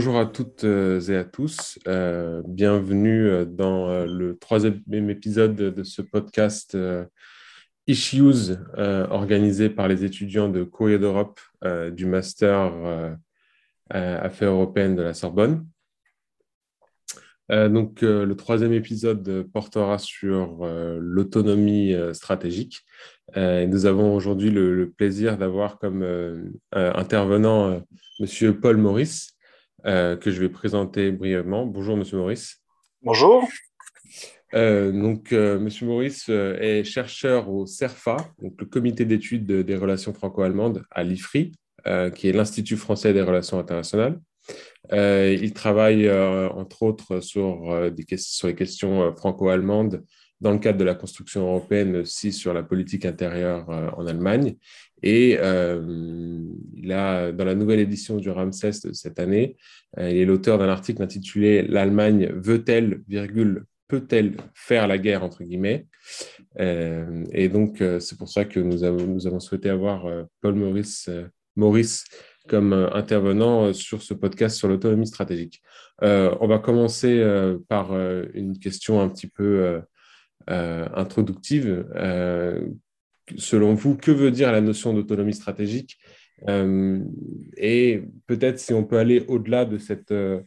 bonjour à toutes et à tous. bienvenue dans le troisième épisode de ce podcast Issues organisé par les étudiants de Courrier d'Europe du Master Affaires européennes de la Sorbonne. donc, le troisième épisode portera sur l'autonomie stratégique. nous avons aujourd'hui le, plaisir d'avoir comme intervenant Monsieur Paul Maurice, euh, que je vais présenter brièvement. Bonjour, Monsieur Maurice. Bonjour. Euh, donc, euh, Monsieur Maurice est chercheur au CERFA, donc le Comité d'études des relations franco-allemandes à l'IFRI, qui est l'Institut français des relations internationales. il travaille entre autres sur, des sur les questions franco-allemandes dans le cadre de la construction européenne, aussi sur la politique intérieure en Allemagne. Et euh, il a, dans la nouvelle édition du Ramsès de cette année, euh, il est l'auteur d'un article intitulé L'Allemagne veut-elle, virgule, peut-elle faire la guerre, entre guillemets. Euh, et donc, c'est pour ça que nous avons, nous avons souhaité avoir Paul Maurice, Maurice comme intervenant sur ce podcast sur l'autonomie stratégique. on va commencer par une question un petit peu introductive selon vous, que veut dire la notion d'autonomie stratégique euh, Et peut-être si on peut aller au-delà de, euh,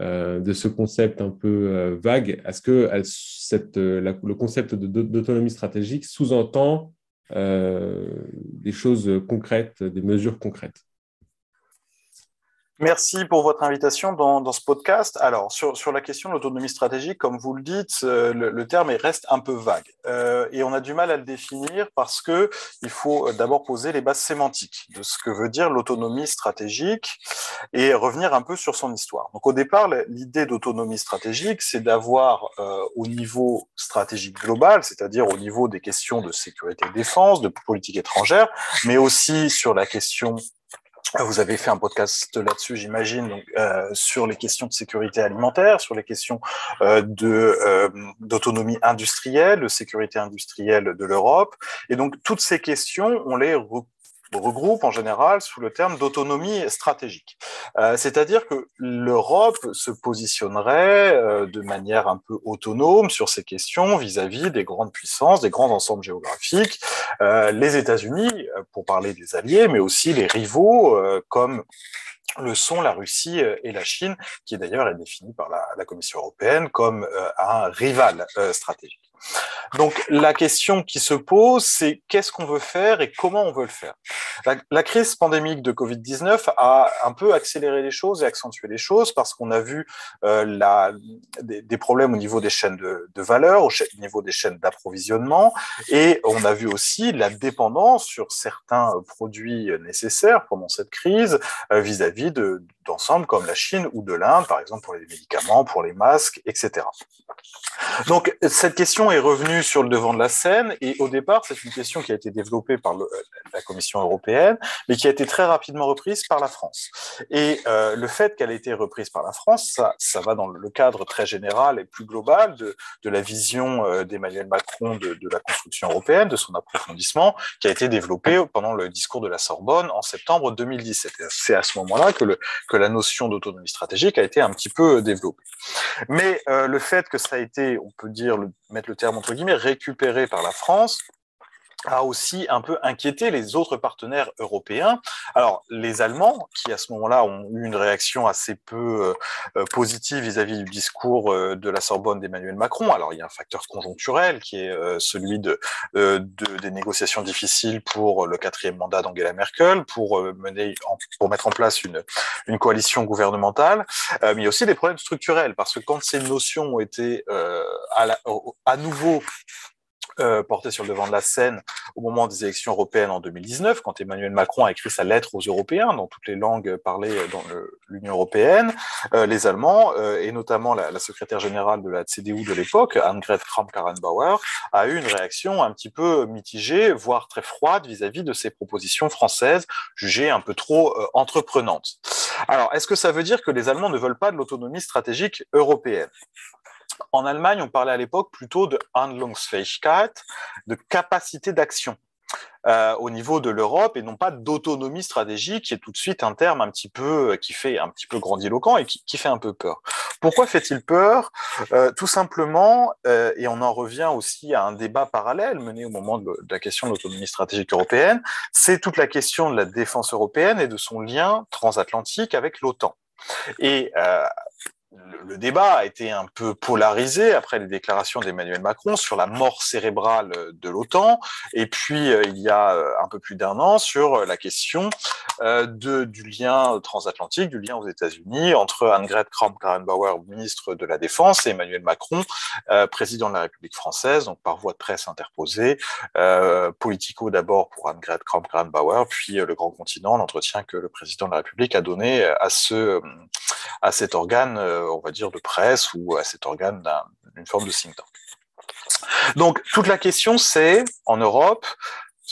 euh, ce concept un peu vague, est-ce que le concept d'autonomie stratégique sous-entend des choses concrètes, des mesures concrètes? Merci pour votre invitation dans, ce podcast. Alors, sur, la question de l'autonomie stratégique, comme vous le dites, euh, le, terme reste un peu vague. Euh, et on a du mal à le définir parce que il faut d'abord poser les bases sémantiques de ce que veut dire l'autonomie stratégique et revenir un peu sur son histoire. Donc, au départ, l'idée d'autonomie stratégique, c'est d'avoir euh, au niveau stratégique global, c'est-à-dire au niveau des questions de sécurité et défense, de politique étrangère, mais aussi sur la question vous avez fait un podcast là-dessus, j'imagine, euh, sur les questions de sécurité alimentaire, sur les questions euh, de euh, d'autonomie industrielle, de sécurité industrielle de l'Europe. Et donc, toutes ces questions, on les regroupe en général sous le terme d'autonomie stratégique. Euh, c'est-à-dire que l'Europe se positionnerait euh, de manière un peu autonome sur ces questions vis-à-vis des grandes puissances, des grands ensembles géographiques, euh, les États-Unis, pour parler des alliés, mais aussi les rivaux comme le sont la Russie et la Chine, qui d'ailleurs est définie par la, la, Commission européenne comme un rival stratégique. Donc la question qui se pose, c'est qu'est-ce qu'on veut faire et comment on veut le faire? La, crise pandémique de Covid-19 a un peu accéléré les choses et accentué les choses parce qu'on a vu euh, des, problèmes au niveau des chaînes de, valeur, au, niveau des chaînes d'approvisionnement, et on a vu aussi la dépendance sur certains produits nécessaires pendant cette crise euh, vis-à-vis de d'ensemble comme la Chine ou de l'Inde, par exemple pour les médicaments, pour les masques, etc. Donc cette question est revenue sur le devant de la scène et au départ c'est une question qui a été développée par la Commission européenne mais qui a été très rapidement reprise par la France. Et euh, le fait qu'elle ait été reprise par la France, ça, ça va dans le cadre très général et plus global de, de la vision euh, d'Emmanuel Macron de, de la construction européenne, de son approfondissement qui a été développé pendant le discours de la Sorbonne en septembre 2017. C'est à ce moment-là que, le, que la notion d'autonomie stratégique a été un petit peu développée. Mais euh, le fait que ça a été, on peut dire, mettre le terme entre guillemets, récupéré par la France, a aussi un peu inquiété les autres partenaires européens. Alors, les Allemands, qui à ce moment-là ont eu une réaction assez peu euh, euh, positive vis-à-vis du discours euh, de la Sorbonne d'Emmanuel Macron. Alors, il y a un facteur conjoncturel qui est celui de, de, des négociations difficiles pour le quatrième mandat d'Angela Merkel, pour mener, pour mettre en place une, une coalition gouvernementale. mais il y a aussi des problèmes structurels parce que quand ces notions ont été à, la, à nouveau euh, porté sur le devant de la scène au moment des élections européennes en 2019, quand Emmanuel Macron a écrit sa lettre aux Européens dans toutes les langues parlées dans l'Union européenne, euh, les Allemands, euh, et notamment la, secrétaire générale de la CDU de l'époque, Annegret Kramp-Karrenbauer, a eu une réaction un petit peu mitigée, voire très froide vis-à-vis de ces propositions françaises, jugées un peu trop entreprenantes. Alors, est-ce que ça veut dire que les Allemands ne veulent pas de l'autonomie stratégique européenne? En Allemagne, on parlait à l'époque plutôt de Handlungsfähigkeit, de capacité d'action. euh, au niveau de l'Europe et non pas d'autonomie stratégique, qui est tout de suite un terme un petit peu qui fait un petit peu grandiloquent et qui, fait un peu peur. Pourquoi fait-il peur? Euh, Tout simplement, euh, et on en revient aussi à un débat parallèle mené au moment de, de la question de l'autonomie stratégique européenne, c'est toute la question de la défense européenne et de son lien transatlantique avec l'OTAN. Et le, débat a été un peu polarisé après les déclarations d'Emmanuel Macron sur la mort cérébrale de l'OTAN, et puis euh, il y a euh, un peu plus d'un an sur la question euh, du lien transatlantique, du lien aux États-Unis entre Annegret Kramp-Karrenbauer, ministre de la Défense, et Emmanuel Macron, président de la République française, donc par voie de presse interposée, politico d'abord pour Annegret Kramp-Karrenbauer, puis le Grand Continent, l'entretien que le président de la République a donné à ce à cet organe on va dire, de presse ou à cet organe d'une forme de think. Donc, toute la question, c'est, en Europe,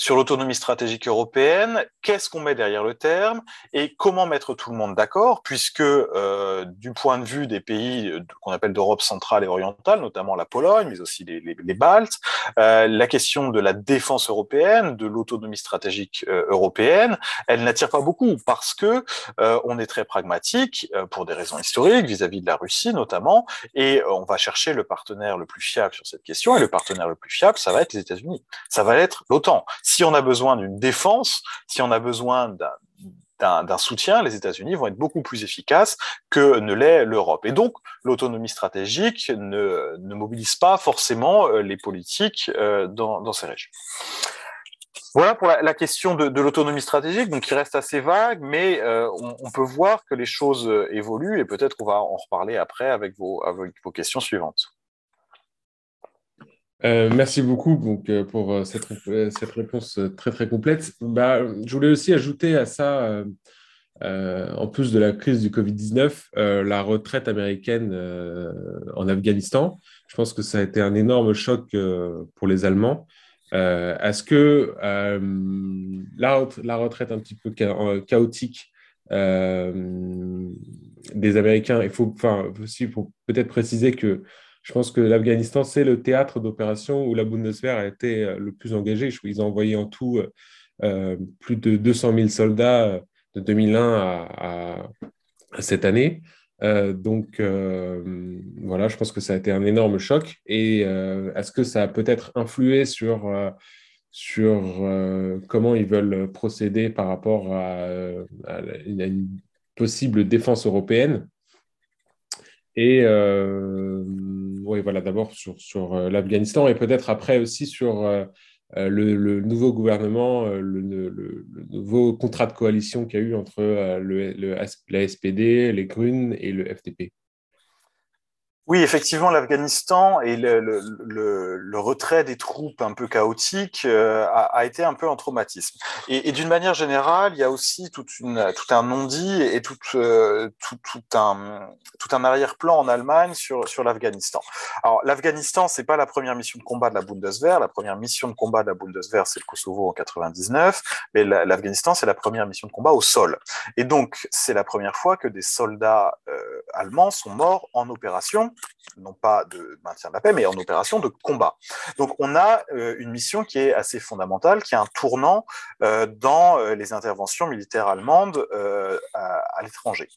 sur l'autonomie stratégique européenne, qu'est-ce qu'on met derrière le terme et comment mettre tout le monde d'accord, puisque euh, du point de vue des pays qu'on appelle d'Europe centrale et orientale, notamment la Pologne, mais aussi les, Baltes, euh, la question de la défense européenne, de l'autonomie stratégique euh, européenne, elle n'attire pas beaucoup parce que on est très pragmatique pour des raisons historiques vis-à-vis de la Russie notamment, et on va chercher le partenaire le plus fiable sur cette question, et le partenaire le plus fiable, ça va être les États-Unis, ça va être l'OTAN. Si on a besoin d'une défense, si on a besoin d'un soutien, les États-Unis vont être beaucoup plus efficaces que ne l'est l'Europe. Et donc, l'autonomie stratégique ne, mobilise pas forcément euh, les politiques euh, dans, ces régions. Voilà pour la, question de, l'autonomie stratégique, donc qui reste assez vague, mais euh, on, peut voir que les choses évoluent et peut-être qu'on va en reparler après avec vos questions suivantes. Euh, merci beaucoup euh, pour euh, cette, réponse très très complète. Bah, je voulais aussi ajouter à ça, en plus de la crise du Covid-19, la retraite américaine en Afghanistan. Je pense que ça a été un énorme choc pour les Allemands. Est-ce que la, retraite un petit peu chaotique des Américains, il faut, faut peut-être préciser que je pense que l'Afghanistan, c'est le théâtre d'opération où la Bundeswehr a été euh, le plus engagée. Ils ont envoyé en tout euh, euh, plus de 200 000 soldats de 2001 à, cette année. donc voilà, je pense que ça a été un énorme choc. Et est-ce que ça a peut-être influé sur, sur comment ils veulent procéder par rapport à une possible défense européenne? Et euh, oui, voilà, d'abord sur, sur euh, l'Afghanistan et peut-être après aussi sur euh, le, nouveau gouvernement, le, nouveau contrat de coalition qu'il y a eu entre le, la SPD, les Grunes et le FDP. Oui, effectivement, l'Afghanistan et le, le, le, retrait des troupes un peu chaotiques euh, a, a, été un peu un traumatisme. Et, et d'une manière générale, il y a aussi toute une, tout un non-dit et tout, euh, tout, tout, un, tout un arrière-plan en Allemagne sur, sur l'Afghanistan. Alors, l'Afghanistan, c'est pas la première mission de combat de la Bundeswehr. La première mission de combat de la Bundeswehr, c'est le Kosovo en 99. Mais l'Afghanistan, c'est la première mission de combat au sol. Et donc, c'est la première fois que des soldats euh, allemands sont morts en opération non pas de maintien de la paix, mais en opération de combat. Donc on a euh, une mission qui est assez fondamentale, qui est un tournant euh, dans euh, les interventions militaires allemandes à, l'étranger.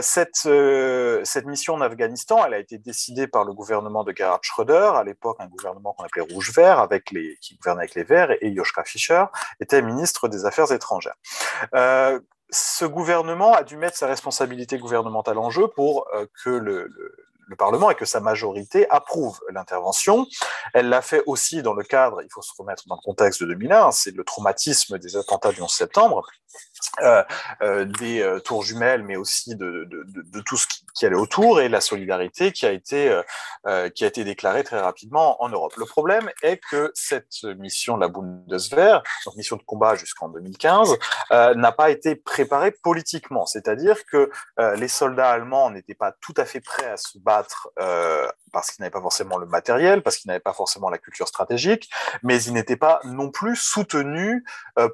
cette, cette mission en Afghanistan, elle a été décidée par le gouvernement de Gerhard Schröder, à l'époque un gouvernement qu'on appelait Rouge-Vert, avec les, qui gouvernait avec les Verts, et Joschka Fischer était ministre des Affaires étrangères ce gouvernement a dû mettre sa responsabilité gouvernementale en jeu pour que le, le Parlement et que sa majorité approuve l'intervention. Elle l'a fait aussi dans le cadre, il faut se remettre dans le contexte de 2001, c'est le traumatisme des attentats du 11 septembre, euh, euh, des euh, tours jumelles, mais aussi de, de, de, de tout ce qui, qui, allait autour et la solidarité qui a été euh, euh, qui a été déclarée très rapidement en Europe. Le problème est que cette mission de la Bundeswehr, donc mission de combat jusqu'en 2015, n'a pas été préparée politiquement, c'est-à-dire que les soldats allemands n'étaient pas tout à fait prêts à se battre parce qu'ils n'avaient pas forcément le matériel, parce qu'ils n'avaient pas forcément la culture stratégique, mais ils n'étaient pas non plus soutenus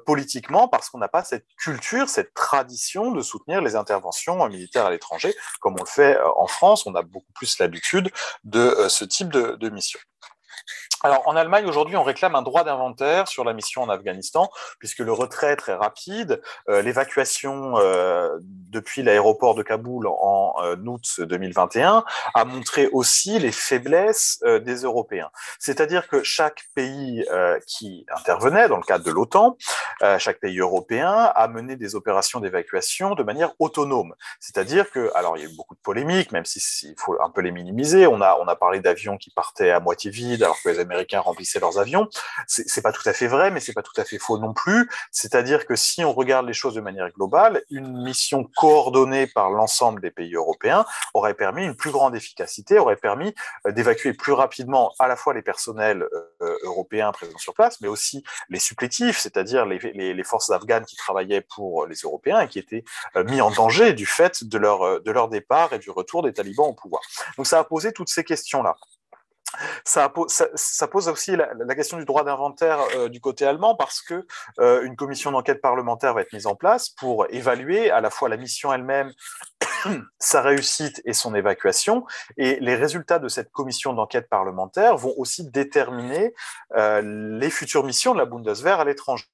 politiquement parce qu'on n'a pas cette culture, cette tradition de soutenir les interventions militaires à l'étranger, comme on le fait euh, en France. On a beaucoup plus l'habitude de euh, ce type de, mission. Alors, en Allemagne, aujourd'hui, on réclame un droit d'inventaire sur la mission en Afghanistan, puisque le retrait très rapide. Euh, l'évacuation euh, depuis l'aéroport de Kaboul en euh, août 2021 a montré aussi les faiblesses des Européens. C'est-à-dire que chaque pays qui intervenait dans le cadre de l'OTAN, chaque pays européen a mené des opérations d'évacuation de manière autonome. C'est-à-dire que, alors, il y a eu beaucoup de polémiques, même s'il faut un peu les minimiser. On a, on a parlé d'avions qui partaient à moitié vides, alors que les Américains remplissaient leurs avions. C'est pas tout à fait vrai, mais c'est pas tout à fait faux non plus. C'est-à-dire que si on regarde les choses de manière globale, une mission coordonnée par l'ensemble des pays européens aurait permis une plus grande efficacité, aurait permis euh, d'évacuer plus rapidement à la fois les personnels euh, européens présents sur place, mais aussi les supplétifs, c'est-à-dire les, forces afghanes qui travaillaient pour les Européens et qui étaient euh, mis en danger du fait de leur, de leur départ et du retour des talibans au pouvoir. Donc ça a posé toutes ces questions-là. Ça, pose aussi la, question du droit d'inventaire euh, du côté allemand parce que euh, une commission d'enquête parlementaire va être mise en place pour évaluer à la fois la mission elle-même, sa réussite et son évacuation. Et les résultats de cette commission d'enquête parlementaire vont aussi déterminer euh, les futures missions de la Bundeswehr à l'étranger.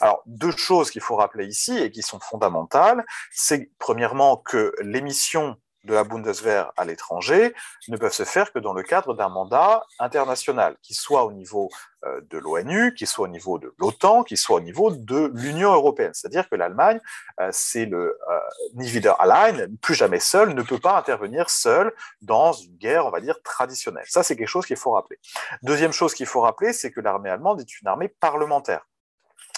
Alors, deux choses qu'il faut rappeler ici et qui sont fondamentales, c'est premièrement que les missions de la Bundeswehr à l'étranger ne peuvent se faire que dans le cadre d'un mandat international, qui soit au niveau euh, de l'ONU, qui soit au niveau de l'OTAN, qui soit au niveau de l'Union européenne. C'est-à-dire que l'Allemagne, euh, c'est le euh, ni wieder allein, plus jamais seul, ne peut pas intervenir seul dans une guerre, on va dire, traditionnelle. Ça, c'est quelque chose qu'il faut rappeler. Deuxième chose qu'il faut rappeler, c'est que l'armée allemande est une armée parlementaire.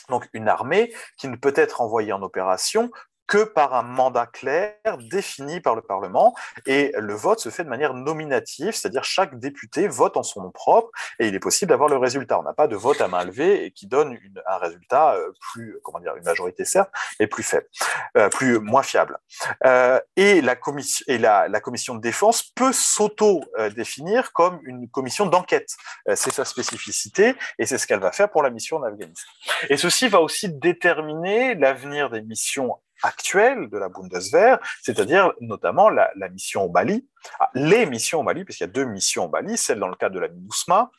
Donc une armée qui ne peut être envoyée en opération que par un mandat clair défini par le Parlement et le vote se fait de manière nominative, c'est-à-dire chaque député vote en son nom propre et il est possible d'avoir le résultat. On n'a pas de vote à main levée et qui donne un résultat euh, plus, comment dire, une majorité certes, mais plus faible, euh, plus moins fiable. Euh, et la commission et la, commission de défense peut s'auto-définir comme une commission d'enquête. c'est sa spécificité et c'est ce qu'elle va faire pour la mission en Afghanistan. Et ceci va aussi déterminer l'avenir des missions actuelle de la Bundeswehr, c'est-à-dire notamment la, mission au Mali, ah, les missions au Mali, puisqu'il y a deux missions au Mali, celle dans le cadre de la MINUSMA,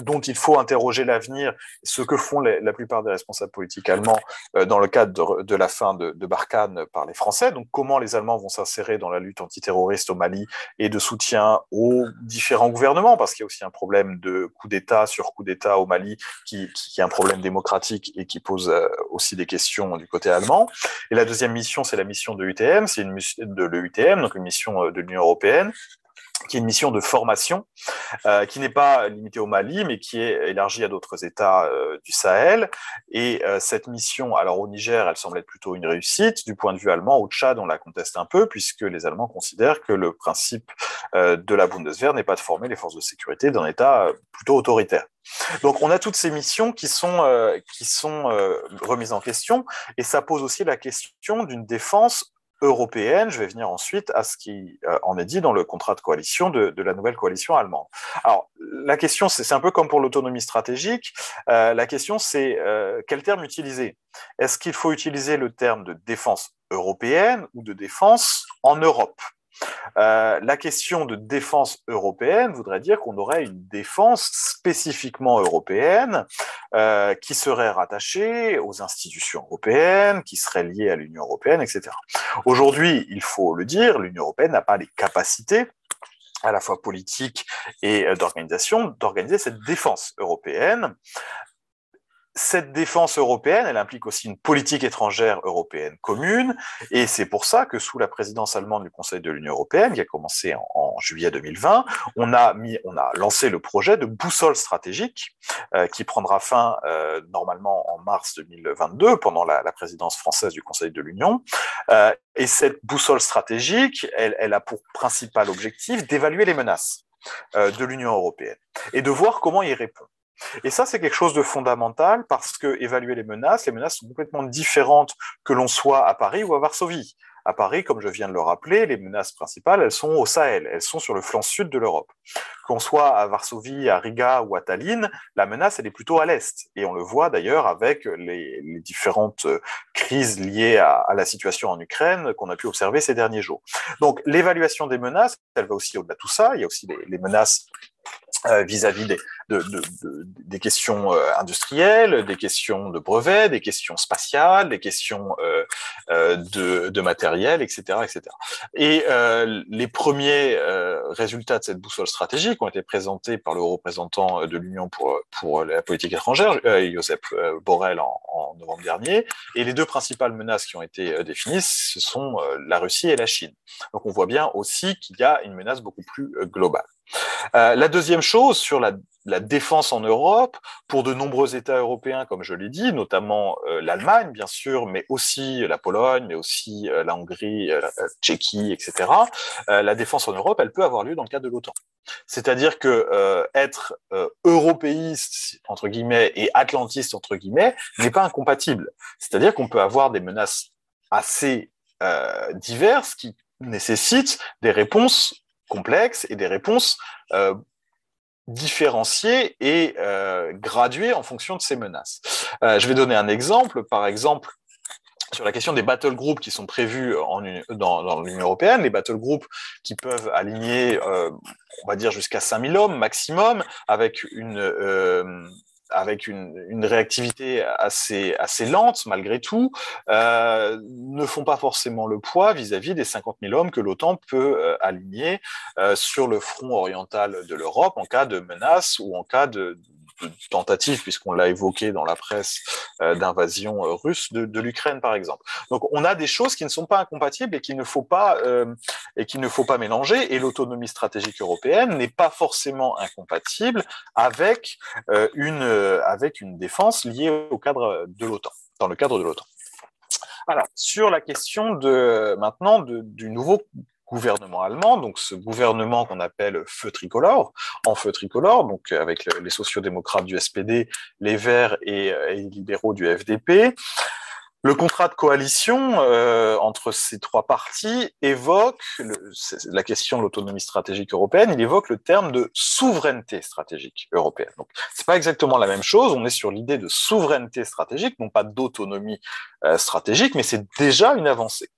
dont il faut interroger l'avenir, ce que font la plupart des responsables politiques allemands euh, dans le cadre de, la fin de, de, Barkhane par les Français. Donc, comment les Allemands vont s'insérer dans la lutte antiterroriste au Mali et de soutien aux différents gouvernements, parce qu'il y a aussi un problème de coup d'État sur coup d'État au Mali qui, est un problème démocratique et qui pose euh, aussi des questions du côté allemand. Et la deuxième mission, c'est la mission de l'UTM, c'est une de l'UTM, donc une mission euh, de l'Union européenne, qui est une mission de formation, euh, qui n'est pas limitée au Mali, mais qui est élargie à d'autres États euh, du Sahel. Et euh, cette mission, alors au Niger, elle semble être plutôt une réussite. Du point de vue allemand, au Tchad, on la conteste un peu, puisque les Allemands considèrent que le principe de la Bundeswehr n'est pas de former les forces de sécurité d'un État plutôt autoritaire. Donc on a toutes ces missions qui sont, qui sont remises en question, et ça pose aussi la question d'une défense européenne. Je vais venir ensuite à ce qui euh, en est dit dans le contrat de coalition de, la nouvelle coalition allemande. Alors, la question, c'est un peu comme pour l'autonomie stratégique. Euh, la question, c'est euh, quel terme utiliser? Est-ce qu'il faut utiliser le terme de défense européenne ou de défense en Europe? Euh, la question de défense européenne voudrait dire qu'on aurait une défense spécifiquement européenne euh, qui serait rattachée aux institutions européennes, qui serait liée à l'Union européenne, etc. Aujourd'hui, il faut le dire, l'Union européenne n'a pas les capacités à la fois politique et euh, d'organisation, d'organiser cette défense européenne cette défense européenne, elle implique aussi une politique étrangère européenne commune, et c'est pour ça que sous la présidence allemande du Conseil de l'Union européenne, qui a commencé en, juillet 2020, on a mis, on a lancé le projet de boussole stratégique euh, qui prendra fin euh, normalement en mars 2022 pendant la, présidence française du Conseil de l'Union. Euh, et cette boussole stratégique, elle, elle a pour principal objectif d'évaluer les menaces euh, de l'Union européenne et de voir comment y répond. Et ça, c'est quelque chose de fondamental parce que évaluer les menaces, les menaces sont complètement différentes que l'on soit à Paris ou à Varsovie. À Paris, comme je viens de le rappeler, les menaces principales, elles sont au Sahel, elles sont sur le flanc sud de l'Europe. Qu'on soit à Varsovie, à Riga ou à Tallinn, la menace, elle est plutôt à l'est. Et on le voit d'ailleurs avec les, différentes crises liées à, la situation en Ukraine qu'on a pu observer ces derniers jours. Donc, l'évaluation des menaces, elle va aussi au-delà de tout ça. Il y a aussi les, menaces vis-à-vis -vis des, des questions industrielles, des questions de brevets, des questions spatiales, des questions de, de, matériel, etc., etc. Et les premiers résultats de cette boussole stratégique ont été présentés par le représentant de l'Union pour, pour la politique étrangère, Joseph Borrell, en, en novembre dernier. Et les deux principales menaces qui ont été définies, ce sont la Russie et la Chine. Donc on voit bien aussi qu'il y a une menace beaucoup plus euh, globale. Euh, la deuxième chose sur la, défense en Europe, pour de nombreux États européens, comme je l'ai dit, notamment euh, l'Allemagne, bien sûr, mais aussi la Pologne, mais aussi la Hongrie, la Tchéquie, etc., la défense en Europe, elle peut avoir lieu dans le cadre de l'OTAN. C'est-à-dire que être européiste, entre guillemets, et atlantiste, entre guillemets, n'est pas incompatible. C'est-à-dire qu'on peut avoir des menaces assez diverses qui nécessite des réponses complexes et des réponses euh, différenciées et euh, graduées en fonction de ces menaces. Euh, je vais donner un exemple. Par exemple, sur la question des battle groups qui sont prévus en, dans, dans l'Union européenne, les battle groups qui peuvent aligner, on va dire, jusqu'à 5000 hommes maximum, avec une, avec une, réactivité assez, assez lente malgré tout, euh, ne font pas forcément le poids vis-à-vis des 50 000 hommes que l'OTAN peut euh, aligner euh, sur le front oriental de l'Europe en cas de menace ou en cas de, tentative, puisqu'on l'a évoqué dans la presse, euh, d'invasion euh, russe de, l'Ukraine, par exemple. Donc, on a des choses qui ne sont pas incompatibles et qu'il ne faut pas euh, et qu'il ne faut pas mélanger. Et l'autonomie stratégique européenne n'est pas forcément incompatible avec une avec une défense liée au cadre de l'OTAN, dans le cadre de l'OTAN. Alors, sur la question de maintenant de, du nouveau gouvernement allemand, donc ce gouvernement qu'on appelle feu tricolore, en feu tricolore, donc avec les sociodémocrates du SPD, les Verts et, et les libéraux du FDP. Le contrat de coalition euh, entre ces trois partis évoque la question de l'autonomie stratégique européenne. Il évoque le terme de souveraineté stratégique européenne. Donc, c'est pas exactement la même chose. On est sur l'idée de souveraineté stratégique, non pas d'autonomie euh, stratégique, mais c'est déjà une avancée.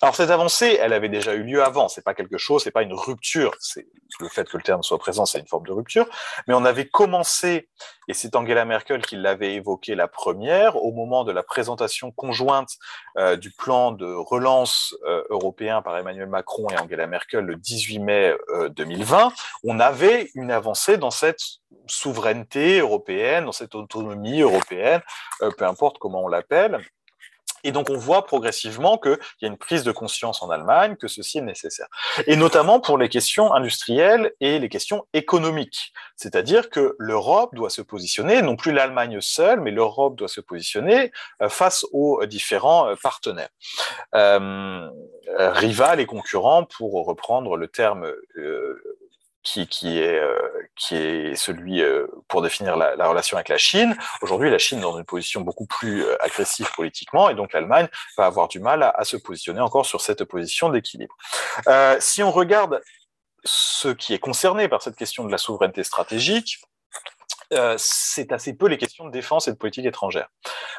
Alors cette avancée, elle avait déjà eu lieu avant. C'est pas quelque chose, c'est pas une rupture. C'est le fait que le terme soit présent, c'est une forme de rupture. Mais on avait commencé, et c'est Angela Merkel qui l'avait évoqué la première, au moment de la présentation conjointe euh, du plan de relance euh, européen par Emmanuel Macron et Angela Merkel le 18 mai 2020. Euh, on avait une avancée dans cette souveraineté européenne, dans cette autonomie européenne, peu importe comment on l'appelle. Et donc, on voit progressivement qu'il y a une prise de conscience en Allemagne que ceci est nécessaire. Et notamment pour les questions industrielles et les questions économiques. C'est-à-dire que l'Europe doit se positionner, non plus l'Allemagne seule, mais l'Europe doit se positionner euh, face aux différents euh, partenaires. Euh, rival et concurrents, pour reprendre le terme euh, qui, qui, est, euh, qui est celui euh, pour définir la, la, relation avec la Chine. Aujourd'hui, la Chine est dans une position beaucoup plus euh, agressive politiquement, et donc l'Allemagne va avoir du mal à, à, se positionner encore sur cette position d'équilibre. Euh, si on regarde ce qui est concerné par cette question de la souveraineté stratégique, euh, c'est assez peu les questions de défense et de politique étrangère.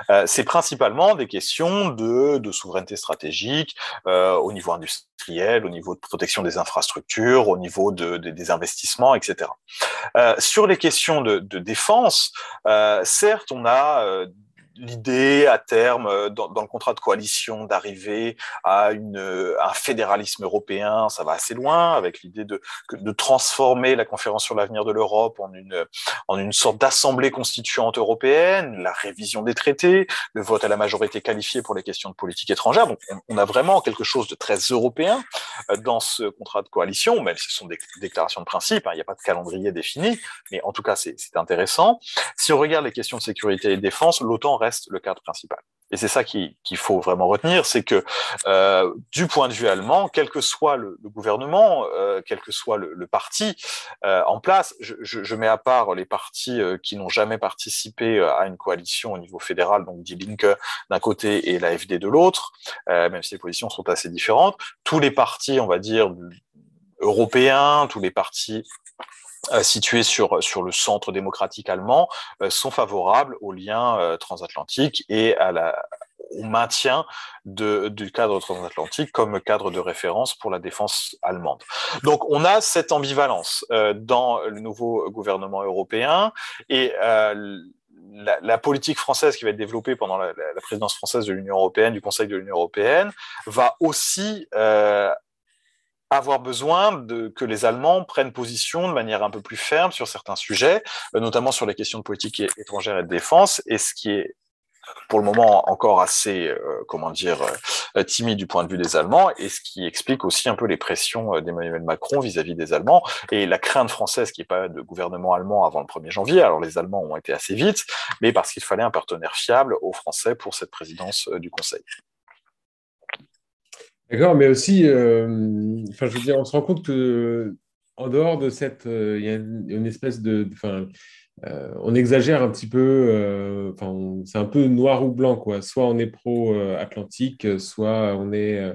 Euh, c'est principalement des questions de, de souveraineté stratégique euh, au niveau industriel, au niveau de protection des infrastructures, au niveau de, de, des investissements, etc. Euh, sur les questions de, de défense, euh, certes, on a l'idée à terme, euh, dans, le contrat de coalition, d'arriver à euh, un fédéralisme européen. Ça va assez loin avec l'idée de, de transformer la conférence sur l'avenir de l'Europe en une, en une sorte d'assemblée constituante européenne, la révision des traités, le vote à la majorité qualifiée pour les questions de politique étrangère. Donc, on, on a vraiment quelque chose de très européen euh, dans ce contrat de coalition, même si ce sont des déclarations de principe, hein, il n'y a pas de calendrier défini, mais en tout cas, c'est intéressant. Si on regarde les questions de sécurité et de défense, l'OTAN reste le cadre principal. Et c'est ça qu'il faut vraiment retenir, c'est que euh, du point de vue allemand, quel que soit le, gouvernement, euh, quel que soit le, parti euh, en place, je, je, mets à part les partis qui n'ont jamais participé à une coalition au niveau fédéral, donc Die Linke d'un côté et l'AFD de l'autre, même si les positions sont assez différentes, tous les partis, on va dire, européens, tous les partis situés sur, sur le centre démocratique allemand euh, sont favorables aux liens euh, transatlantiques et à la, au maintien du cadre transatlantique comme cadre de référence pour la défense allemande. Donc on a cette ambivalence euh, dans le nouveau gouvernement européen et euh, la, politique française qui va être développée pendant la, présidence française de l'Union européenne, du Conseil de l'Union européenne, va aussi euh, avoir besoin de, que les Allemands prennent position de manière un peu plus ferme sur certains sujets, notamment sur les questions de politique étrangère et de défense, et ce qui est pour le moment encore assez, euh, comment dire, euh, timide du point de vue des Allemands, et ce qui explique aussi un peu les pressions euh, d'Emmanuel Macron vis-à-vis des Allemands et la crainte française qu'il n'y pas de gouvernement allemand avant le 1er janvier. Alors les Allemands ont été assez vite, mais parce qu'il fallait un partenaire fiable aux Français pour cette présidence du Conseil. D'accord, mais aussi, enfin, je veux dire, on se rend compte que en dehors de cette, il y a une, espèce de, enfin, euh, on exagère un petit peu, euh, c'est un peu noir ou blanc, quoi. Soit on est pro-Atlantique, soit on est euh,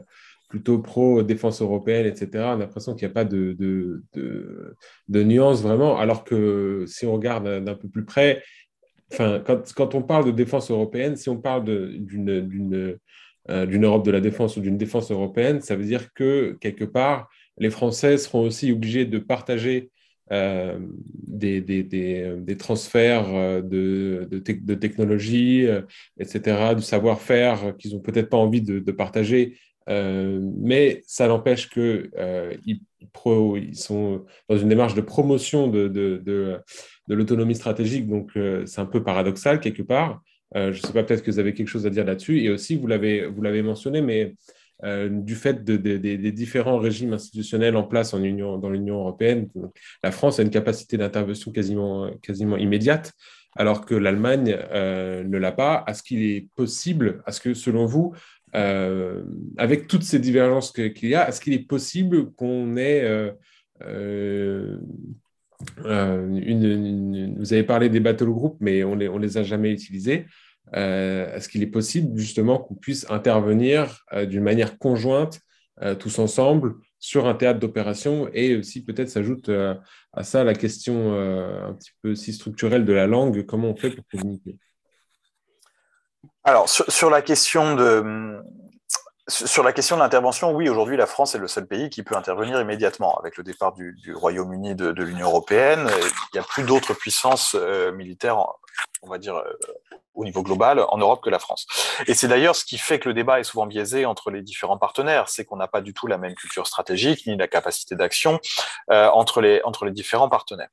plutôt pro-défense européenne, etc. On a l'impression qu'il n'y a pas de, de, nuance vraiment, alors que si on regarde d'un peu plus près, quand, quand, on parle de défense européenne, si on parle d'une Europe de la défense ou d'une défense européenne, ça veut dire que quelque part, les Français seront aussi obligés de partager euh, des, transferts euh, de, de, de technologie, euh, etc., du savoir-faire qu'ils n'ont peut-être pas envie de, partager, mais ça n'empêche qu'ils ils sont dans une démarche de promotion de l'autonomie stratégique, donc c'est un peu paradoxal quelque part. Je ne sais pas, peut-être que vous avez quelque chose à dire là-dessus. Et aussi, vous l'avez mentionné, mais euh, du fait des différents régimes institutionnels en place en Union, dans l'Union européenne. La France a une capacité d'intervention quasiment, quasiment immédiate, alors que l'Allemagne euh, ne l'a pas. Est-ce qu'il est possible, est-ce que selon vous, euh, avec toutes ces divergences qu'il y a, est-ce qu'il est possible qu'on ait une, Vous avez parlé des battle groups, mais on ne on les a jamais utilisés. Euh, est-ce qu'il est possible justement qu'on puisse intervenir euh, d'une manière conjointe, euh, tous ensemble, sur un théâtre d'opération? Et aussi peut-être s'ajoute à ça la question un petit peu si structurelle de la langue, comment on fait pour communiquer? Alors, sur, la question de, sur la question de l'intervention, oui, aujourd'hui, la France est le seul pays qui peut intervenir immédiatement. Avec le départ du, Royaume-Uni de, l'Union européenne, il n'y a plus d'autres puissances militaires, on va dire, au niveau global en Europe que la France. Et c'est d'ailleurs ce qui fait que le débat est souvent biaisé entre les différents partenaires, c'est qu'on n'a pas du tout la même culture stratégique ni la capacité d'action euh, entre les entre les différents partenaires.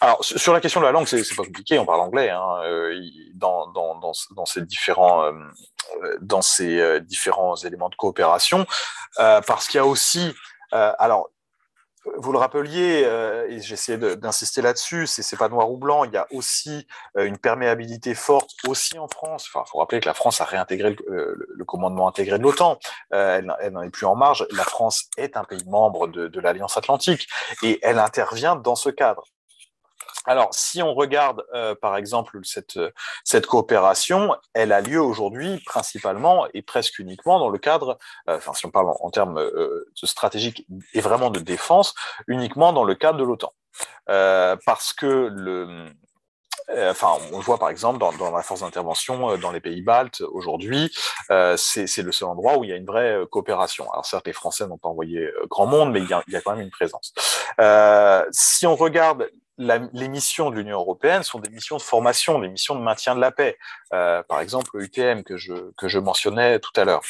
Alors sur la question de la langue, c'est pas compliqué, on parle anglais hein, euh, dans, dans, dans, ces différents euh, dans ces euh, différents éléments de coopération, euh, parce qu'il y a aussi alors vous le rappeliez, euh, et j'essayais d'insister là-dessus, c'est pas noir ou blanc, il y a aussi euh, une perméabilité forte aussi en France. Enfin, faut rappeler que la France a réintégré le, euh, commandement intégré de l'OTAN, elle, elle n'en est plus en marge. La France est un pays membre de, de l'Alliance Atlantique et elle intervient dans ce cadre. Alors, si on regarde, euh, par exemple, cette, cette coopération, elle a lieu aujourd'hui principalement et presque uniquement dans le cadre, euh, enfin, si on parle en, termes euh, stratégiques et vraiment de défense, uniquement dans le cadre de l'OTAN. parce que le, enfin, on le voit par exemple dans, la force d'intervention dans les pays baltes aujourd'hui, euh, c'est le seul endroit où il y a une vraie coopération. Alors certes, les Français n'ont pas envoyé grand monde, mais il y a, quand même une présence. Euh, si on regarde les missions de l'Union européenne sont des missions de formation, des missions de maintien de la paix. Euh, par exemple, l'UTM que je, que je mentionnais tout à l'heure.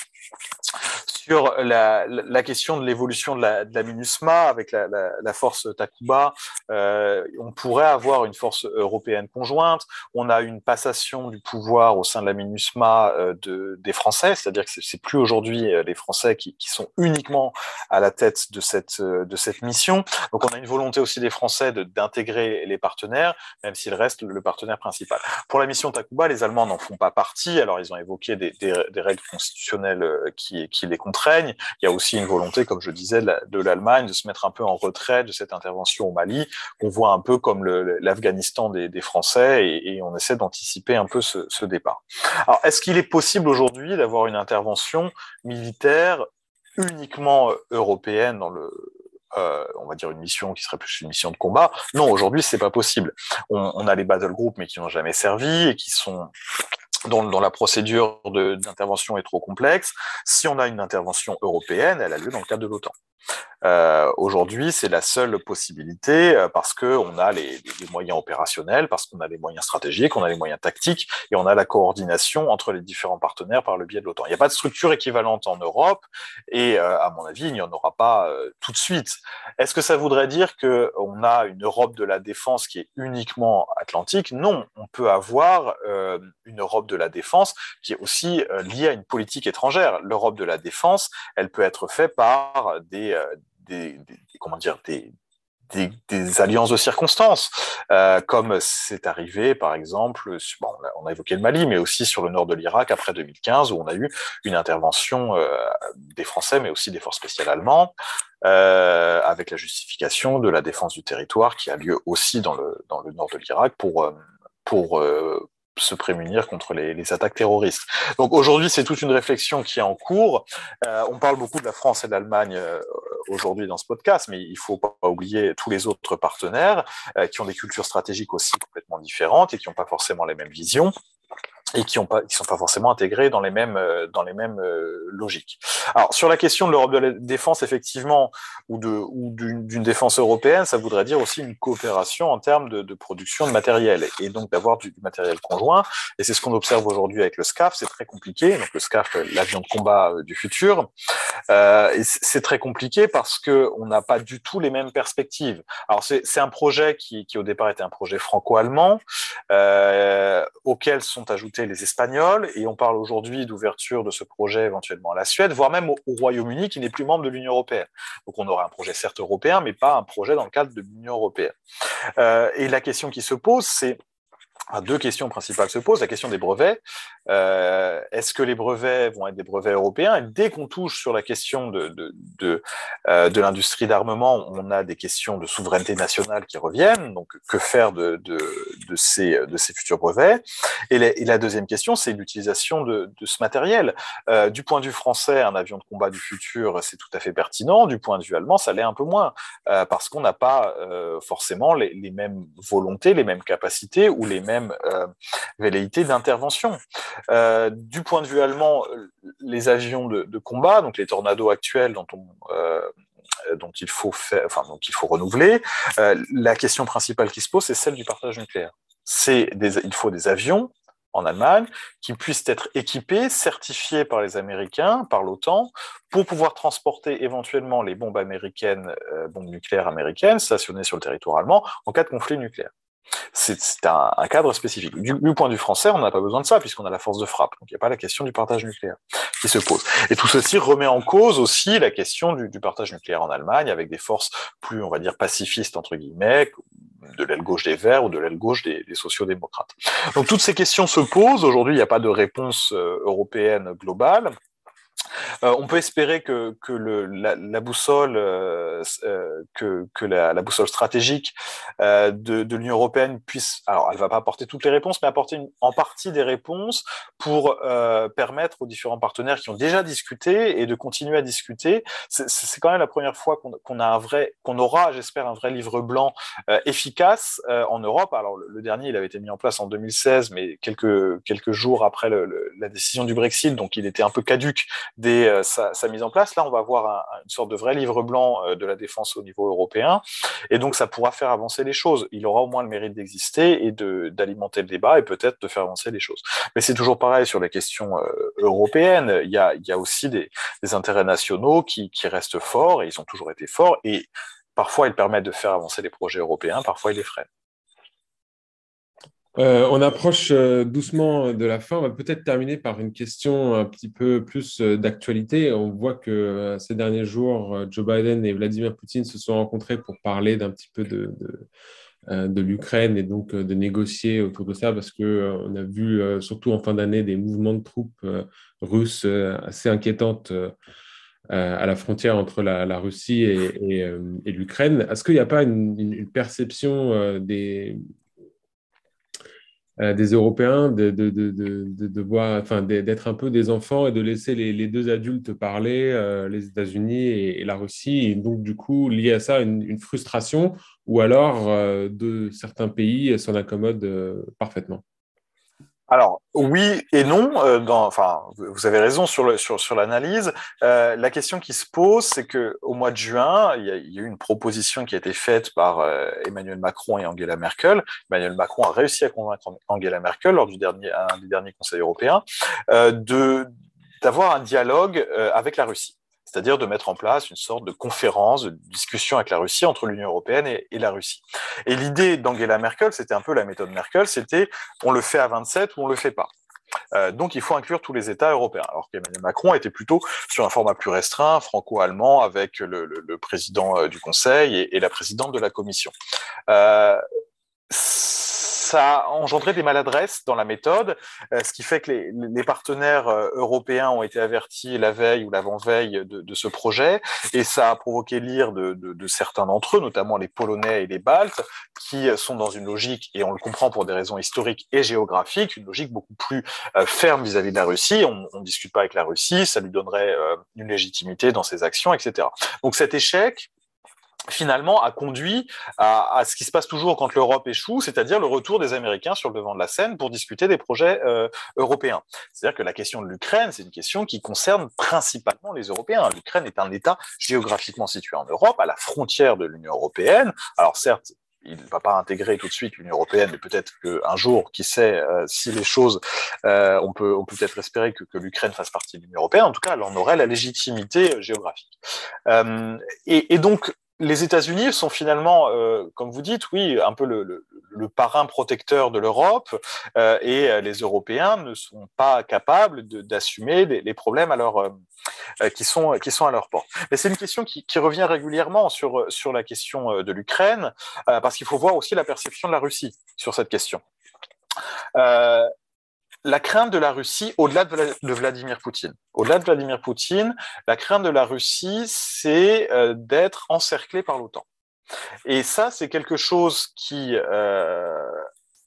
Sur la, la, question de l'évolution de la, MINUSMA avec la, force Takuba, euh, on pourrait avoir une force européenne conjointe. On a une passation du pouvoir au sein de la MINUSMA euh, de, des Français, c'est-à-dire que c'est plus aujourd'hui les Français qui, sont uniquement à la tête de cette, de cette mission. Donc on a une volonté aussi des Français d'intégrer les partenaires, même s'il reste le partenaire principal. Pour la mission Takuba, les Allemands n'en font pas partie. Alors ils ont évoqué des, règles constitutionnelles qui, qui les contraignent. Il y a aussi une volonté, comme je disais, de l'Allemagne de se mettre un peu en retrait de cette intervention au Mali, qu'on voit un peu comme l'Afghanistan des, Français, et, on essaie d'anticiper un peu ce, ce départ. Alors, est-ce qu'il est possible aujourd'hui d'avoir une intervention militaire uniquement européenne dans le, euh, on va dire une mission qui serait plus une mission de combat. Non, aujourd'hui, c'est pas possible. On, on, a les battle groups, mais qui n'ont jamais servi et qui sont dont, la procédure d'intervention est trop complexe. Si on a une intervention européenne, elle a lieu dans le cadre de l'OTAN. Euh, Aujourd'hui, c'est la seule possibilité euh, parce qu'on a les, moyens opérationnels, parce qu'on a les moyens stratégiques, on a les moyens tactiques et on a la coordination entre les différents partenaires par le biais de l'OTAN. Il n'y a pas de structure équivalente en Europe et, euh, à mon avis, il n'y en aura pas tout de suite. Est-ce que ça voudrait dire qu'on a une Europe de la défense qui est uniquement atlantique? Non, on peut avoir une Europe de la défense qui est aussi liée à une politique étrangère. L'Europe de la défense, elle peut être faite par des euh, comment dire, des, alliances de circonstances, euh, comme c'est arrivé par exemple, on a évoqué le Mali, mais aussi sur le nord de l'Irak après 2015, où on a eu une intervention euh, des Français, mais aussi des forces spéciales allemandes, avec la justification de la défense du territoire qui a lieu aussi dans le, dans le nord de l'Irak pour, pour se prémunir contre les, attaques terroristes. Donc aujourd'hui, c'est toute une réflexion qui est en cours. Euh, on parle beaucoup de la France et de l'Allemagne euh, aujourd'hui dans ce podcast, mais il faut pas oublier tous les autres partenaires euh, qui ont des cultures stratégiques aussi complètement différentes et qui n'ont pas forcément les mêmes visions et qui qui sont pas forcément intégrés dans les mêmes, euh, dans les mêmes euh, logiques. Alors sur la question de l'Europe de la défense, effectivement, ou de, ou d'une défense européenne, ça voudrait dire aussi une coopération en termes de, production de matériel et donc d'avoir du, matériel conjoint. Et c'est ce qu'on observe aujourd'hui avec le SCAF. C'est très compliqué. Donc le SCAF, l'avion de combat euh, du futur, euh, c'est très compliqué parce que on n'a pas du tout les mêmes perspectives. Alors c'est un projet qui, qui au départ était un projet franco-allemand euh, auquel sont ajoutés les Espagnols, et on parle aujourd'hui d'ouverture de ce projet éventuellement à la Suède, voire même au, Royaume-Uni qui n'est plus membre de l'Union européenne. Donc on aura un projet certes européen, mais pas un projet dans le cadre de l'Union européenne. Euh, et la question qui se pose, c'est deux questions principales se posent. La question des brevets. Euh, Est-ce que les brevets vont être des brevets européens? Dès qu'on touche sur la question de, de, euh, de l'industrie d'armement, on a des questions de souveraineté nationale qui reviennent. Donc, que faire de, de, de, ces, de ces futurs brevets? Et la, deuxième question, c'est l'utilisation de, ce matériel. Euh, du point de vue français, un avion de combat du futur, c'est tout à fait pertinent. Du point de vue allemand, ça l'est un peu moins, parce qu'on n'a pas forcément les mêmes volontés, les mêmes capacités ou les mêmes euh, velléité d'intervention. Euh, du point de vue allemand, les avions de, combat, donc les tornados actuels dont on euh, il faut renouveler. La question principale qui se pose, c'est celle du partage nucléaire. Il faut des avions en Allemagne qui puissent être équipés, certifiés par les Américains, par l'OTAN, pour pouvoir transporter éventuellement les bombes nucléaires américaines stationnées sur le territoire allemand en cas de conflit nucléaire. C'est un, un, cadre spécifique. Du, du, point de vue français, on n'a pas besoin de ça puisqu'on a la force de frappe. Donc il n'y a pas la question du partage nucléaire qui se pose. Et tout ceci remet en cause aussi la question du, du partage nucléaire en Allemagne avec des forces plus, on va dire, pacifistes entre guillemets, de l'aile gauche des Verts ou de l'aile gauche des, des sociodémocrates. Donc toutes ces questions se posent. Aujourd'hui, il n'y a pas de réponse euh, européenne globale. Euh, on peut espérer que, la, boussole, euh, euh, que, la, boussole stratégique de, l'Union européenne puisse, alors elle va pas apporter toutes les réponses, mais apporter en partie des réponses pour permettre aux différents partenaires qui ont déjà discuté et de continuer à discuter. C'est quand même la première fois qu'on qu a un vrai, qu'on aura, j'espère, un vrai livre blanc efficace en Europe. Alors le, dernier, il avait été mis en place en 2016, mais quelques jours après la décision du Brexit, donc il était un peu caduque dès euh, sa, mise en place. Là, on va avoir un, une sorte de vrai livre blanc euh, de la défense au niveau européen, et donc ça pourra faire avancer les choses. Il aura au moins le mérite d'exister et d'alimenter le débat et peut-être de faire avancer les choses. Mais c'est toujours pareil sur les questions euh, européennes. Il y a, il y a aussi des, des intérêts nationaux qui, qui restent forts et ils ont toujours été forts et parfois ils permettent de faire avancer les projets européens, parfois ils les freinent. Euh, on approche euh, doucement de la fin. On va peut-être terminer par une question un petit peu plus euh, d'actualité. On voit que euh, ces derniers jours, euh, Joe Biden et Vladimir Poutine se sont rencontrés pour parler d'un petit peu de, euh, l'Ukraine et donc de négocier autour de ça parce que on a vu surtout en fin d'année des mouvements de troupes russes assez inquiétantes à la frontière entre la, Russie et, l'Ukraine. Est-ce qu'il n'y a pas une perception des, euh, des Européens de, de, de, de, voir, enfin, d'être un peu des enfants et de laisser les, deux adultes parler, euh, les États-Unis et, la Russie, et donc du coup lié à ça une, frustration, ou alors euh, de certains pays s'en accommodent parfaitement. Alors oui et non. Euh, enfin, vous avez raison sur, l'analyse. Euh, la question qui se pose, c'est que au mois de juin, il y, a, eu une proposition qui a été faite par euh, Emmanuel Macron et Angela Merkel. Emmanuel Macron a réussi à convaincre Angela Merkel lors du dernier un des derniers Conseils européens de d'avoir un dialogue avec la Russie c'est-à-dire de mettre en place une sorte de conférence, de discussion avec la Russie, entre l'Union européenne et, la Russie. Et l'idée d'Angela Merkel, c'était un peu la méthode Merkel, c'était on le fait à 27 ou on le fait pas. Euh, donc il faut inclure tous les États européens. Alors qu'Emmanuel Macron était plutôt sur un format plus restreint, franco-allemand, avec le, président euh, du Conseil et, la présidente de la Commission. Euh, ça a engendré des maladresses dans la méthode, euh, ce qui fait que les, partenaires euh, européens ont été avertis la veille ou l'avant-veille de, ce projet, et ça a provoqué l'ire de, certains d'entre eux, notamment les Polonais et les Baltes, qui sont dans une logique, et on le comprend pour des raisons historiques et géographiques, une logique beaucoup plus euh, ferme vis-à-vis de la Russie. On ne discute pas avec la Russie, ça lui donnerait une légitimité dans ses actions, etc. Donc cet échec, finalement a conduit à, ce qui se passe toujours quand l'Europe échoue, c'est-à-dire le retour des Américains sur le devant de la scène pour discuter des projets euh, européens. C'est-à-dire que la question de l'Ukraine, c'est une question qui concerne principalement les Européens. L'Ukraine est un État géographiquement situé en Europe, à la frontière de l'Union européenne. Alors certes, il ne va pas intégrer tout de suite l'Union européenne, mais peut-être qu'un jour, qui sait, euh, si les choses, euh, on peut on peut peut-être espérer que, que l'Ukraine fasse partie de l'Union européenne. En tout cas, elle en aurait la légitimité géographique. et, et, donc, les États-Unis sont finalement, euh, comme vous dites, oui, un peu le, parrain protecteur de l'Europe, euh, et euh, les Européens ne sont pas capables d'assumer les, problèmes qui, sont, qui sont à leur porte. Mais c'est une question qui, qui, revient régulièrement sur, sur la question de l'Ukraine, parce qu'il faut voir aussi la perception de la Russie sur cette question la crainte de la Russie, au-delà de Vladimir Poutine, au-delà de Vladimir Poutine, la crainte de la Russie, c'est euh, d'être encerclé par l'OTAN. Et ça, c'est quelque chose qui euh,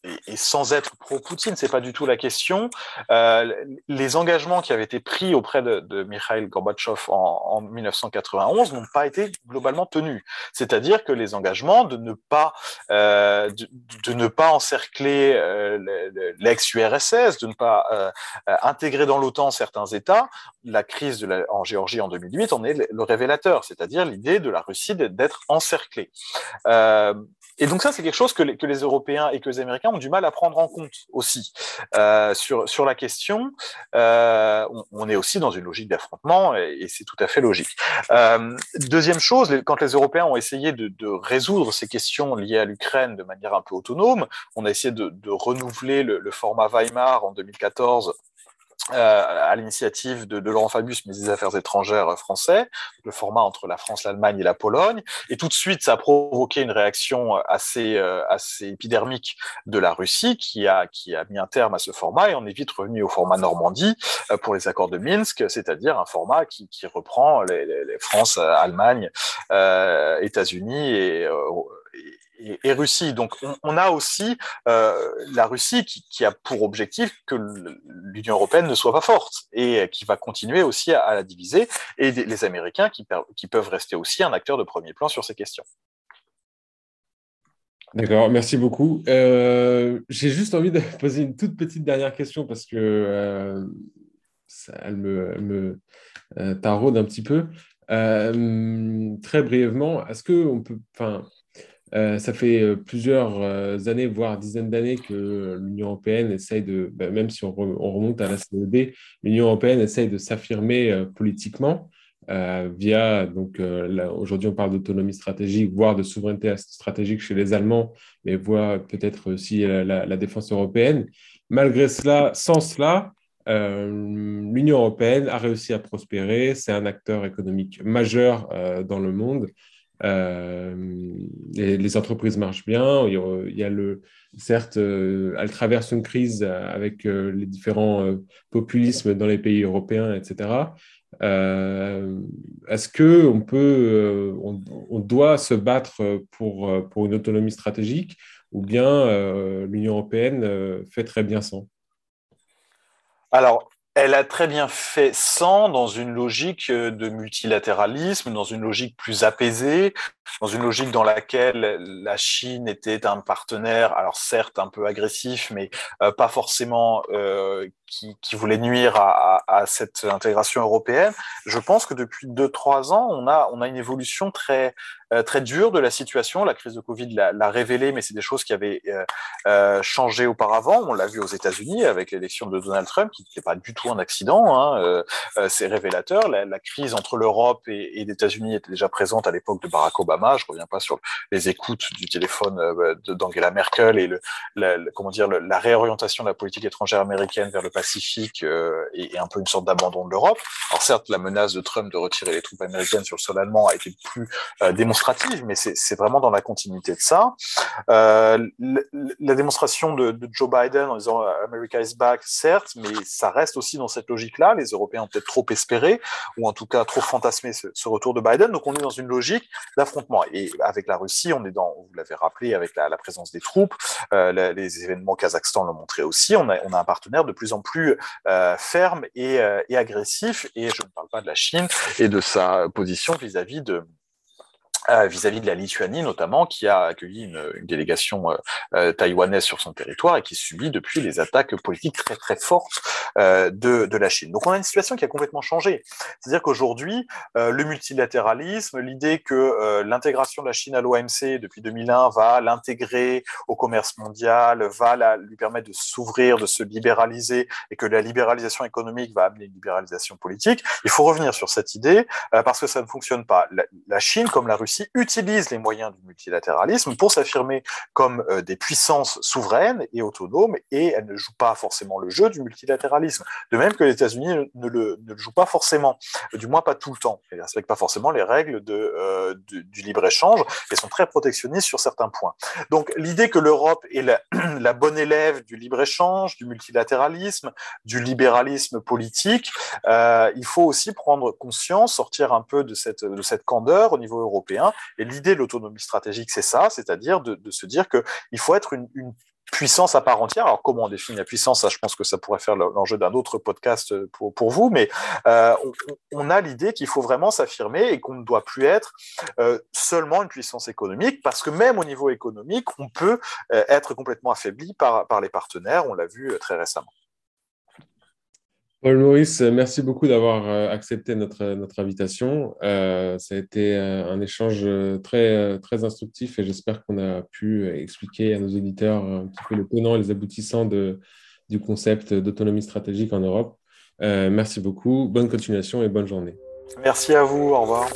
et, sans être pro-Poutine, c'est pas du tout la question. Euh, les engagements qui avaient été pris auprès de, de Mikhail Gorbatchev en, en 1991 n'ont pas été globalement tenus. C'est-à-dire que les engagements de ne pas euh, de, de, ne pas encercler euh, l'ex-URSS, de ne pas euh, euh, intégrer dans l'OTAN certains États, la crise de la, en Géorgie en 2008 en est le, révélateur, c'est-à-dire l'idée de la Russie d'être encerclée. Et donc ça, c'est quelque chose que les, Européens et que les Américains ont du mal à prendre en compte aussi euh, sur, sur la question. Euh, on, on, est aussi dans une logique d'affrontement et, et c'est tout à fait logique. Euh, deuxième chose, quand les Européens ont essayé de, de résoudre ces questions liées à l'Ukraine de manière un peu autonome, on a essayé de, de renouveler le, le format Weimar en 2014 euh, à l'initiative de, de, Laurent Fabius, ministre des Affaires étrangères français, le format entre la France, l'Allemagne et la Pologne. Et tout de suite, ça a provoqué une réaction assez, euh, assez épidermique de la Russie qui a, qui a mis un terme à ce format et on est vite revenu au format Normandie euh, pour les accords de Minsk, c'est-à-dire un format qui, qui reprend les, les, les France, Allemagne, États-Unis et et, Russie. Donc on, a aussi euh, la Russie qui, a pour objectif que l'Union européenne ne soit pas forte et qui va continuer aussi à, la diviser, et les Américains qui, peuvent rester aussi un acteur de premier plan sur ces questions. D'accord, merci beaucoup. Euh, j'ai juste envie de poser une toute petite dernière question parce que euh, ça, elle me, euh, taraude un petit peu. très brièvement, est-ce que on peut, enfin, euh, ça fait euh, plusieurs euh, années, voire dizaines d'années que l'Union européenne essaye de, ben, même si on, remonte à la CED, l'Union européenne essaye de s'affirmer politiquement via, donc aujourd'hui on parle d'autonomie stratégique, voire de souveraineté stratégique chez les Allemands, mais voire peut-être aussi la, défense européenne. Malgré cela, sans cela, l'Union européenne a réussi à prospérer, c'est un acteur économique majeur dans le monde. Euh, les, entreprises marchent bien. Il y a, le, certes, euh, elles traversent une crise avec euh, les différents populismes dans les pays européens, etc. Est-ce que on peut, on, doit se battre pour, pour une autonomie stratégique ou bien l'Union européenne fait très bien sans? Alors, elle a très bien fait sans dans une logique de multilatéralisme, dans une logique plus apaisée, dans une logique dans laquelle la Chine était un partenaire, alors certes un peu agressif, mais euh, pas forcément euh, qui, qui, voulait nuire à, cette intégration européenne. Je pense que depuis deux trois ans, on a on a une évolution très euh, très dure de la situation. La crise de Covid l'a révélé, mais c'est des choses qui avaient euh, euh, changé auparavant. On l'a vu aux États-Unis avec l'élection de Donald Trump, qui n'était pas du tout un accident. Hein. c'est révélateur. La, crise entre l'Europe et, et les États-Unis était déjà présente à l'époque de Barack Obama. Je reviens pas sur les écoutes du téléphone d'Angela Merkel et le, la, comment dire la réorientation de la politique étrangère américaine vers le Pacifique et, et un peu une sorte d'abandon de l'Europe. Alors certes, la menace de Trump de retirer les troupes américaines sur le sol allemand a été plus démonstrée mais c'est vraiment dans la continuité de ça. Euh, la démonstration de, Joe Biden en disant euh, America is back, certes, mais ça reste aussi dans cette logique-là. Les Européens ont peut-être trop espéré, ou en tout cas trop fantasmé ce, retour de Biden. Donc on est dans une logique d'affrontement. Et avec la Russie, on est dans, vous l'avez rappelé, avec la, présence des troupes, euh, les événements Kazakhstan l'ont montré aussi. On a un partenaire de plus en plus euh, ferme et, euh, et agressif. Et je ne parle pas de la Chine et de sa position vis-à-vis -vis de euh, vis-à-vis de la Lituanie notamment, qui a accueilli une, délégation euh, euh, taïwanaise sur son territoire et qui subit depuis les attaques politiques très très fortes de, de, la Chine. Donc on a une situation qui a complètement changé. C'est-à-dire qu'aujourd'hui, le multilatéralisme, l'idée que l'intégration de la Chine à l'OMC depuis 2001 va l'intégrer au commerce mondial, va lui permettre de s'ouvrir, de se libéraliser, et que la libéralisation économique va amener une libéralisation politique, il faut revenir sur cette idée parce que ça ne fonctionne pas. La Chine, comme la Russie, Russie utilise les moyens du multilatéralisme pour s'affirmer comme euh, des puissances souveraines et autonomes, et elle ne joue pas forcément le jeu du multilatéralisme. De même que les États-Unis ne le, ne le jouent pas forcément, du moins pas tout le temps. Ils ne respectent pas forcément les règles de, euh, du, libre-échange et sont très protectionnistes sur certains points. Donc l'idée que l'Europe est la, la, bonne élève du libre-échange, du multilatéralisme, du libéralisme politique, euh, il faut aussi prendre conscience, sortir un peu de cette, de cette candeur au niveau européen et l'idée de l'autonomie stratégique, c'est ça, c'est-à-dire de, se dire qu'il faut être une, puissance à part entière. Alors, comment on définit la puissance? Je pense que ça pourrait faire l'enjeu d'un autre podcast pour, pour vous, mais euh, on, a l'idée qu'il faut vraiment s'affirmer et qu'on ne doit plus être euh, seulement une puissance économique, parce que même au niveau économique, on peut euh, être complètement affaibli par, les partenaires. On l'a vu euh, très récemment. Paul Maurice, merci beaucoup d'avoir euh, accepté notre, notre invitation. Euh, ça a été euh, un échange très, très instructif et j'espère qu'on a pu expliquer à nos auditeurs un petit peu le tenant et les aboutissants de, du concept d'autonomie stratégique en Europe. Euh, merci beaucoup, bonne continuation et bonne journée. Merci à vous, au revoir.